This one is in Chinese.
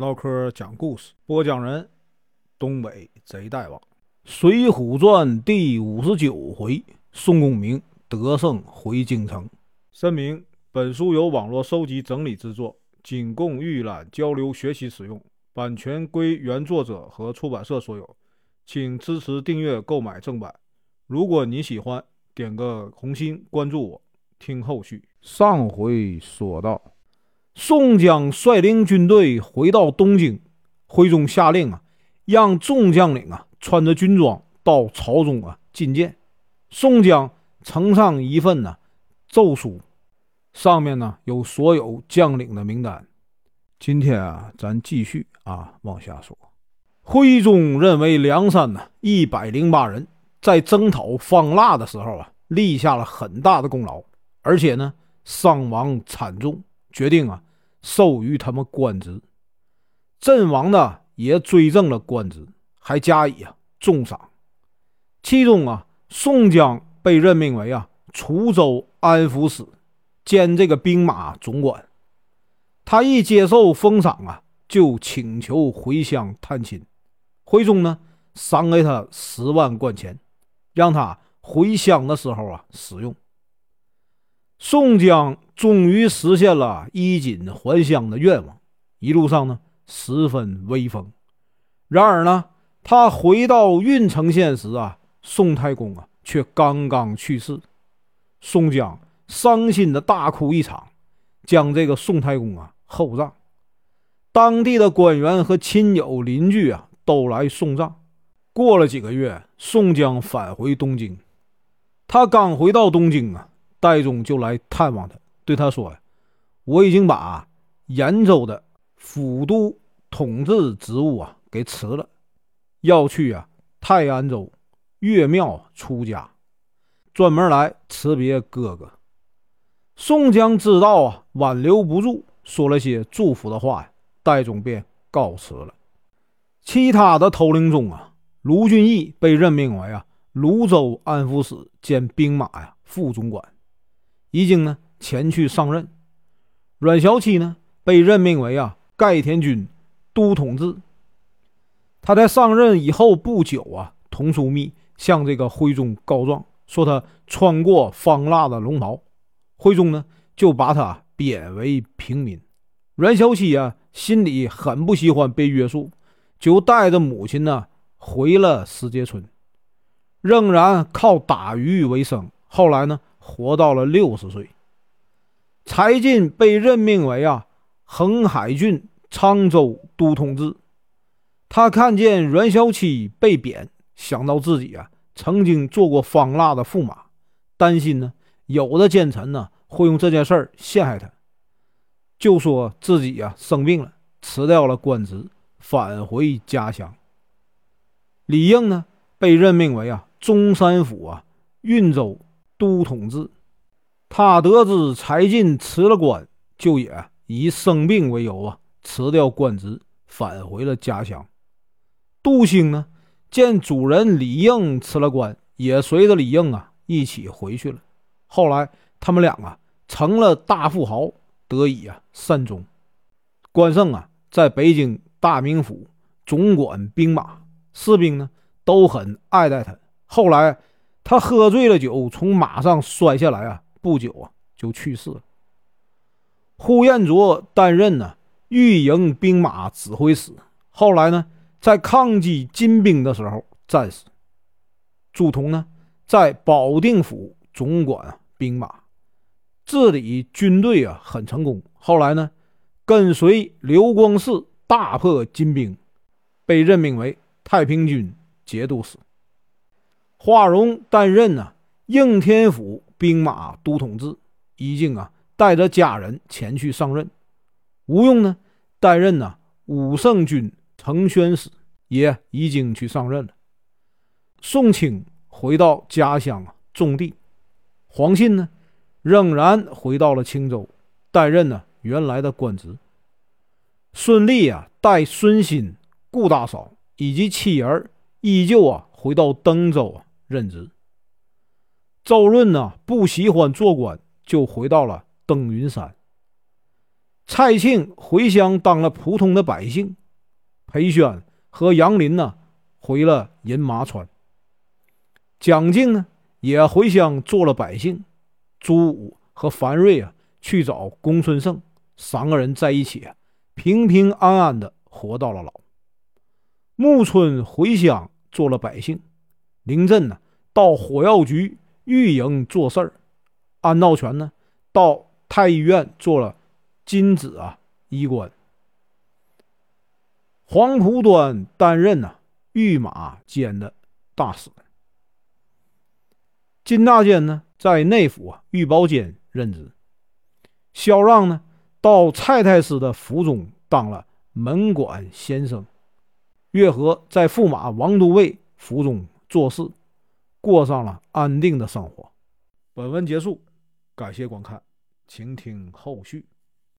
唠嗑讲故事，播讲人：东北贼大王，《水浒传》第五十九回，宋公明得胜回京城。声明：本书由网络收集整理制作，仅供预览、交流、学习使用，版权归原作者和出版社所有，请支持订阅、购买正版。如果你喜欢，点个红心，关注我，听后续。上回说到。宋江率领军队回到东京，徽宗下令啊，让众将领啊穿着军装到朝中啊觐见。宋江呈上一份呢奏书，上面呢有所有将领的名单。今天啊，咱继续啊往下说。徽宗认为梁山呢一百零八人在征讨方腊的时候啊立下了很大的功劳，而且呢伤亡惨重。决定啊，授予他们官职，阵亡的也追赠了官职，还加以啊重赏。其中啊，宋江被任命为啊滁州安抚使兼这个兵马总管。他一接受封赏啊，就请求回乡探亲。徽宗呢，赏给他十万贯钱，让他回乡的时候啊使用。宋江终于实现了衣锦还乡的愿望，一路上呢十分威风。然而呢，他回到郓城县时啊，宋太公啊却刚刚去世。宋江伤心的大哭一场，将这个宋太公啊厚葬。当地的官员和亲友邻居啊都来送葬。过了几个月，宋江返回东京。他刚回到东京啊。戴宗就来探望他，对他说呀：“我已经把延州的府都统治职务啊给辞了，要去啊泰安州岳庙出家，专门来辞别哥哥。”宋江知道啊挽留不住，说了些祝福的话呀，戴宗便告辞了。其他的头领中啊，卢俊义被任命为啊泸州安抚使兼兵马呀副总管。已经呢前去上任，阮小七呢被任命为啊盖田军都统制。他在上任以后不久啊，童枢密向这个徽宗告状，说他穿过方腊的龙袍，徽宗呢就把他贬为平民。阮小七啊心里很不喜欢被约束，就带着母亲呢回了石碣村，仍然靠打鱼为生。后来呢？活到了六十岁，柴进被任命为啊恒海郡沧州都统制。他看见阮小七被贬，想到自己啊曾经做过方腊的驸马，担心呢有的奸臣呢会用这件事儿陷害他，就说自己啊生病了，辞掉了官职，返回家乡。李应呢被任命为啊中山府啊运州。都统制，他得知柴进辞了官，就也以生病为由啊，辞掉官职，返回了家乡。杜兴呢，见主人李应辞了官，也随着李应啊一起回去了。后来他们俩啊成了大富豪，得以啊善终。关胜啊在北京大名府总管兵马，士兵呢都很爱戴他。后来。他喝醉了酒，从马上摔下来啊！不久啊，就去世了。呼延灼担任呢御营兵马指挥使，后来呢，在抗击金兵的时候战死。朱仝呢，在保定府总管兵马，治理军队啊很成功。后来呢，跟随刘光世大破金兵，被任命为太平军节度使。华容担任呢应天府兵马都统制，已经啊带着家人前去上任。吴用呢担任呢武圣军承宣使，也已经去上任了。宋清回到家乡啊种地，黄信呢仍然回到了青州，担任呢原来的官职。孙立啊带孙新、顾大嫂以及妻儿，依旧啊回到登州啊。任职。周润呢不喜欢做官，就回到了登云山。蔡庆回乡当了普通的百姓，裴宣和杨林呢回了饮马川。蒋敬呢也回乡做了百姓，朱武和樊瑞啊去找公孙胜，三个人在一起啊平平安安的活到了老。木村回乡做了百姓，林震呢到火药局御营做事儿，安道全呢到太医院做了。金子啊，衣官。黄浦端担任呢御马监的大使。金大坚呢在内府啊御宝监任职。萧让呢到蔡太师的府中当了门管先生。月和在驸马王都尉府中做事，过上了安定的生活。本文结束，感谢观看，请听后续。